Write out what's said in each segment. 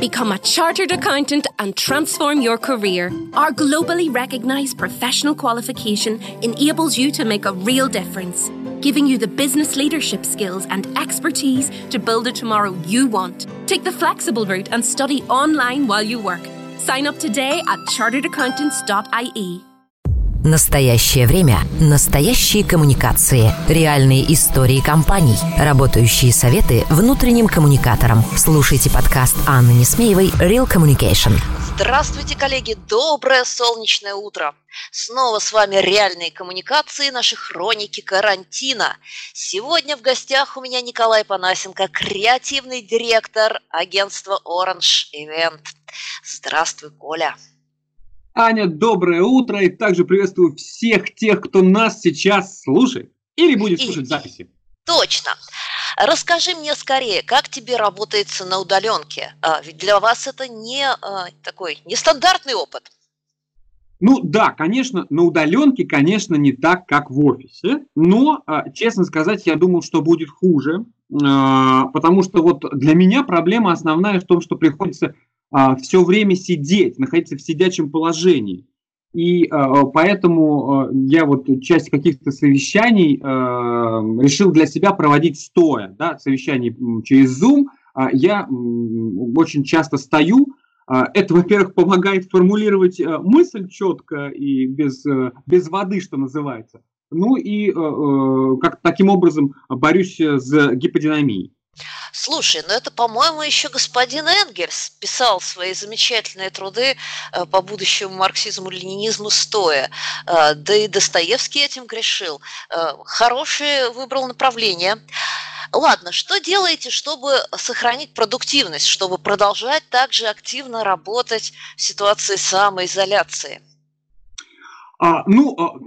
Become a chartered accountant and transform your career. Our globally recognized professional qualification enables you to make a real difference, giving you the business leadership skills and expertise to build a tomorrow you want. Take the flexible route and study online while you work. Sign up today at charteredaccountants.ie. Настоящее время. Настоящие коммуникации. Реальные истории компаний. Работающие советы внутренним коммуникаторам. Слушайте подкаст Анны Несмеевой «Real Communication». Здравствуйте, коллеги! Доброе солнечное утро! Снова с вами реальные коммуникации, наши хроники карантина. Сегодня в гостях у меня Николай Панасенко, креативный директор агентства Orange Event. Здравствуй, Коля! Аня, доброе утро и также приветствую всех тех, кто нас сейчас слушает или будет слушать и, записи. Точно. Расскажи мне скорее, как тебе работается на удаленке? А, ведь для вас это не а, такой нестандартный опыт. Ну да, конечно, на удаленке, конечно, не так, как в офисе, но, а, честно сказать, я думал, что будет хуже, потому что вот для меня проблема основная в том, что приходится а, все время сидеть, находиться в сидячем положении. И а, поэтому а, я вот часть каких-то совещаний а, решил для себя проводить стоя, да, совещаний через Zoom. А, я очень часто стою. А, это, во-первых, помогает формулировать а, мысль четко и без, а, без воды, что называется. Ну и а, как таким образом борюсь с гиподинамией. Слушай, ну это, по-моему, еще господин Энгельс писал свои замечательные труды э, по будущему марксизму-ленинизму стоя. Э, да и Достоевский этим грешил. Э, хорошее выбрал направление. Ладно, что делаете, чтобы сохранить продуктивность, чтобы продолжать также активно работать в ситуации самоизоляции? А, ну, а,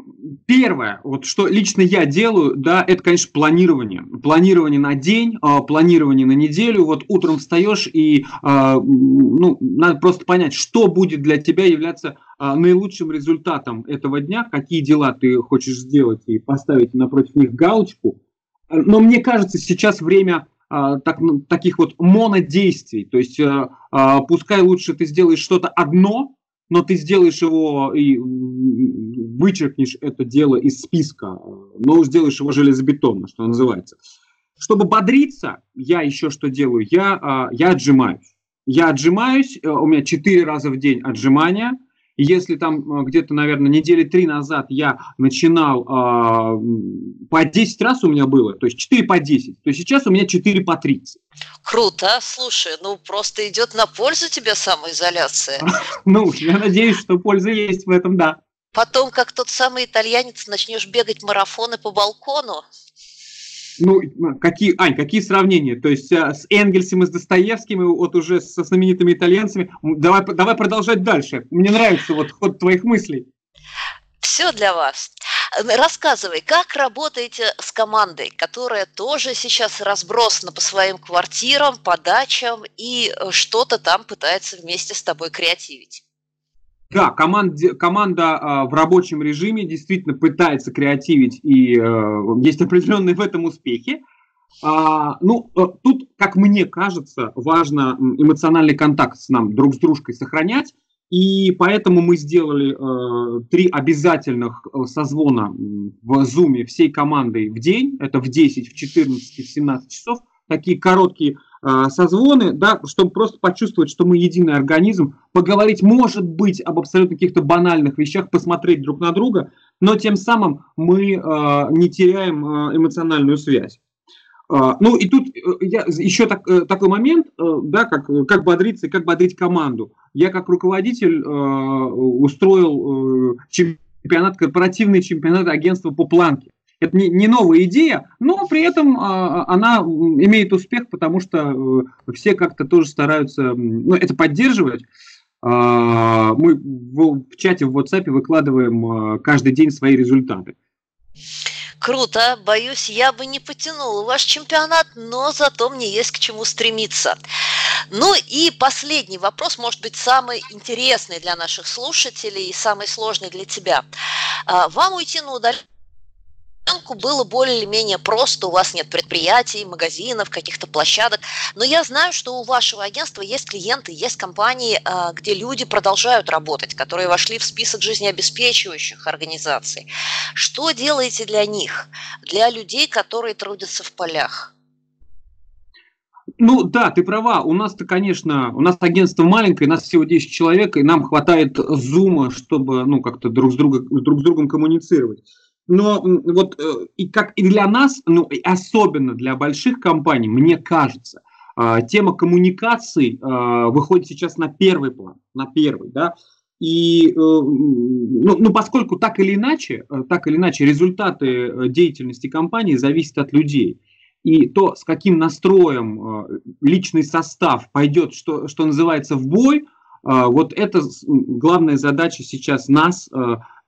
первое, вот что лично я делаю, да, это, конечно, планирование. Планирование на день, а, планирование на неделю. Вот утром встаешь и, а, ну, надо просто понять, что будет для тебя являться а, наилучшим результатом этого дня, какие дела ты хочешь сделать и поставить напротив них галочку. Но мне кажется, сейчас время так, ну, таких вот монодействий. То есть а, пускай лучше ты сделаешь что-то одно, но ты сделаешь его и вычеркнешь это дело из списка, но сделаешь его железобетонно, что называется. Чтобы бодриться, я еще что делаю? Я, а, я отжимаюсь. Я отжимаюсь, э, у меня 4 раза в день отжимания – если там а, где-то, наверное, недели три назад я начинал э, по 10 раз у меня было, то есть 4 по 10, то сейчас у меня 4 по 30. Круто, слушай, ну просто идет на пользу тебе самоизоляция. Ну, я надеюсь, что польза есть в этом, да. Потом, как тот самый итальянец, начнешь бегать марафоны по балкону. Ну, какие, Ань, какие сравнения? То есть а, с Энгельсом и с Достоевским, и вот уже со знаменитыми итальянцами. Давай, давай продолжать дальше. Мне нравится вот ход твоих мыслей. Все для вас. Рассказывай, как работаете с командой, которая тоже сейчас разбросана по своим квартирам, по дачам и э, что-то там пытается вместе с тобой креативить? Да, команд, команда э, в рабочем режиме действительно пытается креативить, и э, есть определенные в этом успехи. А, ну, э, тут, как мне кажется, важно эмоциональный контакт с нам друг с дружкой сохранять, и поэтому мы сделали э, три обязательных э, созвона в Zoom всей командой в день, это в 10, в 14, в 17 часов, такие короткие созвоны, да, чтобы просто почувствовать, что мы единый организм, поговорить, может быть, об абсолютно каких-то банальных вещах, посмотреть друг на друга, но тем самым мы э, не теряем э, эмоциональную связь. Ну и тут uh, я, еще так, uh, такой момент, да, как, как бодриться и как бодрить команду. Я как руководитель устроил чемпионат, корпоративный чемпионат агентства по планке. Это не, не новая идея, но при этом а, она имеет успех, потому что э, все как-то тоже стараются ну, это поддерживать. А, мы в, чате в WhatsApp выкладываем а, каждый день свои результаты. Круто. Боюсь, я бы не потянула ваш чемпионат, но зато мне есть к чему стремиться. Ну и последний вопрос, может быть, самый интересный для наших слушателей и самый сложный для тебя. А, вам уйти на удаленку рынку было более-менее просто, у вас нет предприятий, магазинов, каких-то площадок, но я знаю, что у вашего агентства есть клиенты, есть компании, а, где люди продолжают работать, которые вошли в список жизнеобеспечивающих организаций. Что делаете для них, для людей, которые трудятся в полях? Ну да, ты права. У нас-то, конечно, у нас агентство маленькое, нас всего 10 человек, и нам хватает зума, чтобы ну, как-то друг с, друга, друг с другом коммуницировать. Но вот э, и как и для нас, ну и особенно для больших компаний, мне кажется, а, тема коммуникаций а, выходит сейчас на первый план, на первый, да. И э, ну, ну, поскольку так или иначе, э, так или иначе результаты деятельности компании зависят от людей. И то, с каким настроем личный состав пойдет, что, что называется, в бой, вот это главная задача сейчас нас,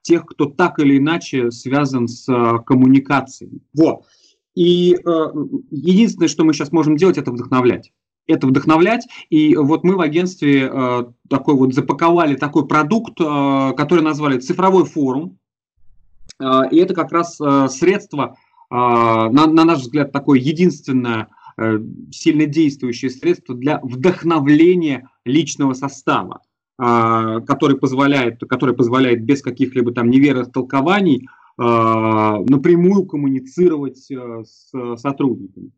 тех, кто так или иначе связан с э, коммуникацией. Вот. И э, единственное, что мы сейчас можем делать, это вдохновлять. Это вдохновлять. И вот мы в агентстве э, такой вот запаковали такой продукт, э, который назвали цифровой форум. Э, и это как раз э, средство, э, на, на наш взгляд, такое единственное э, сильно действующее средство для вдохновления личного состава. А, который позволяет, который позволяет без каких-либо там неверных толкований а, напрямую коммуницировать э, с сотрудниками.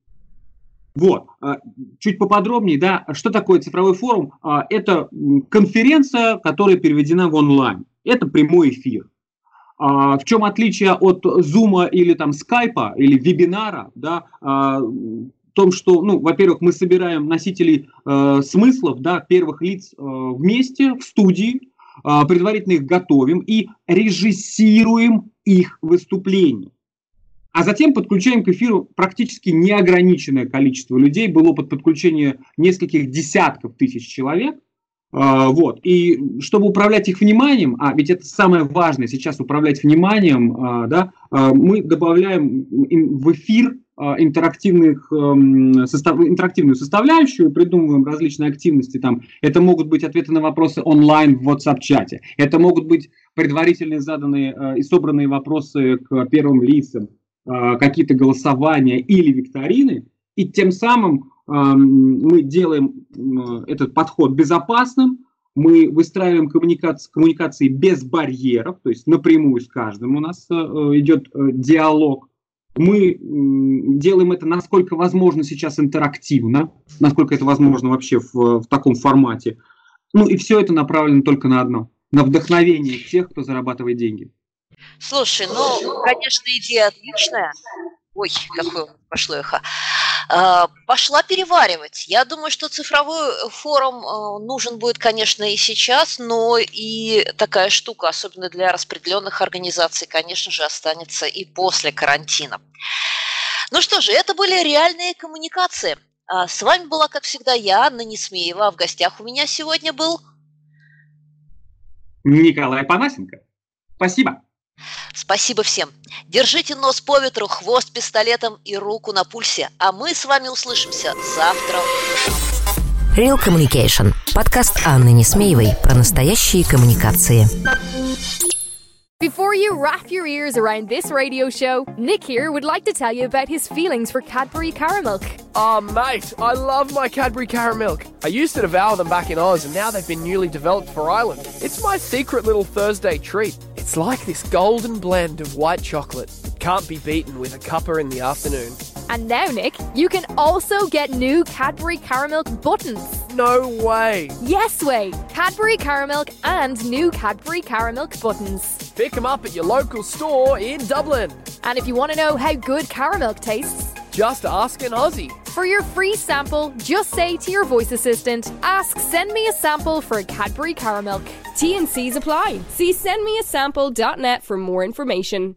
Вот, а, чуть поподробнее, да, что такое цифровой форум? Это конференция, которая переведена в онлайн. Это прямой эфир. В чем отличие от Zoom или там Skype или вебинара, да, том, что, ну, во-первых, мы собираем носителей э, смыслов, да, первых лиц э, вместе в студии, э, предварительно их готовим и режиссируем их выступление. А затем подключаем к эфиру практически неограниченное количество людей. Был опыт подключения нескольких десятков тысяч человек. Э, вот. И чтобы управлять их вниманием, а ведь это самое важное сейчас управлять вниманием, э, да, э, мы добавляем в эфир интерактивных, эм, состав, интерактивную составляющую, придумываем различные активности. Там. Это могут быть ответы на вопросы онлайн в WhatsApp-чате. Это могут быть предварительные заданные э, и собранные вопросы к первым лицам, э, какие-то голосования или викторины. И тем самым эм, мы делаем этот подход безопасным, мы выстраиваем коммуникации, коммуникации без барьеров, то есть напрямую с каждым у нас э, идет диалог мы делаем это насколько возможно сейчас интерактивно, насколько это возможно вообще в, в таком формате. Ну и все это направлено только на одно, на вдохновение тех, кто зарабатывает деньги. Слушай, ну, конечно, идея отличная. Ой, какое пошло эхо. А, пошла переваривать. Я думаю, что цифровой э, форум э, нужен будет, конечно, и сейчас, но и такая штука, особенно для распределенных организаций, конечно же, останется и после карантина. Ну что же, это были реальные коммуникации. А, с вами была, как всегда, я, Анна Несмеева. А в гостях у меня сегодня был... Николай Панасенко. Спасибо. Спасибо всем. Держите нос по ветру, хвост пистолетом и руку на пульсе. А мы с вами услышимся завтра. Real Communication. Подкаст Анны Несмеевой про настоящие коммуникации. Before you wrap your ears around this radio show, Nick here would like to tell you about his feelings for Cadbury Caramilk. Oh, mate, I love my Cadbury Caramilk. I used to devour them back in Oz, and now they've been newly developed for Ireland. It's my secret little Thursday treat. It's like this golden blend of white chocolate. It can't be beaten with a cuppa in the afternoon. And now, Nick, you can also get new Cadbury Caramilk buttons. No way. Yes way. Cadbury Caramilk and new Cadbury Caramilk buttons. Pick them up at your local store in Dublin. And if you want to know how good Caramilk tastes, just ask an Aussie. For your free sample, just say to your voice assistant, ask send me a sample for a Cadbury Caramilk. T and C's apply. See sendmeasample.net for more information.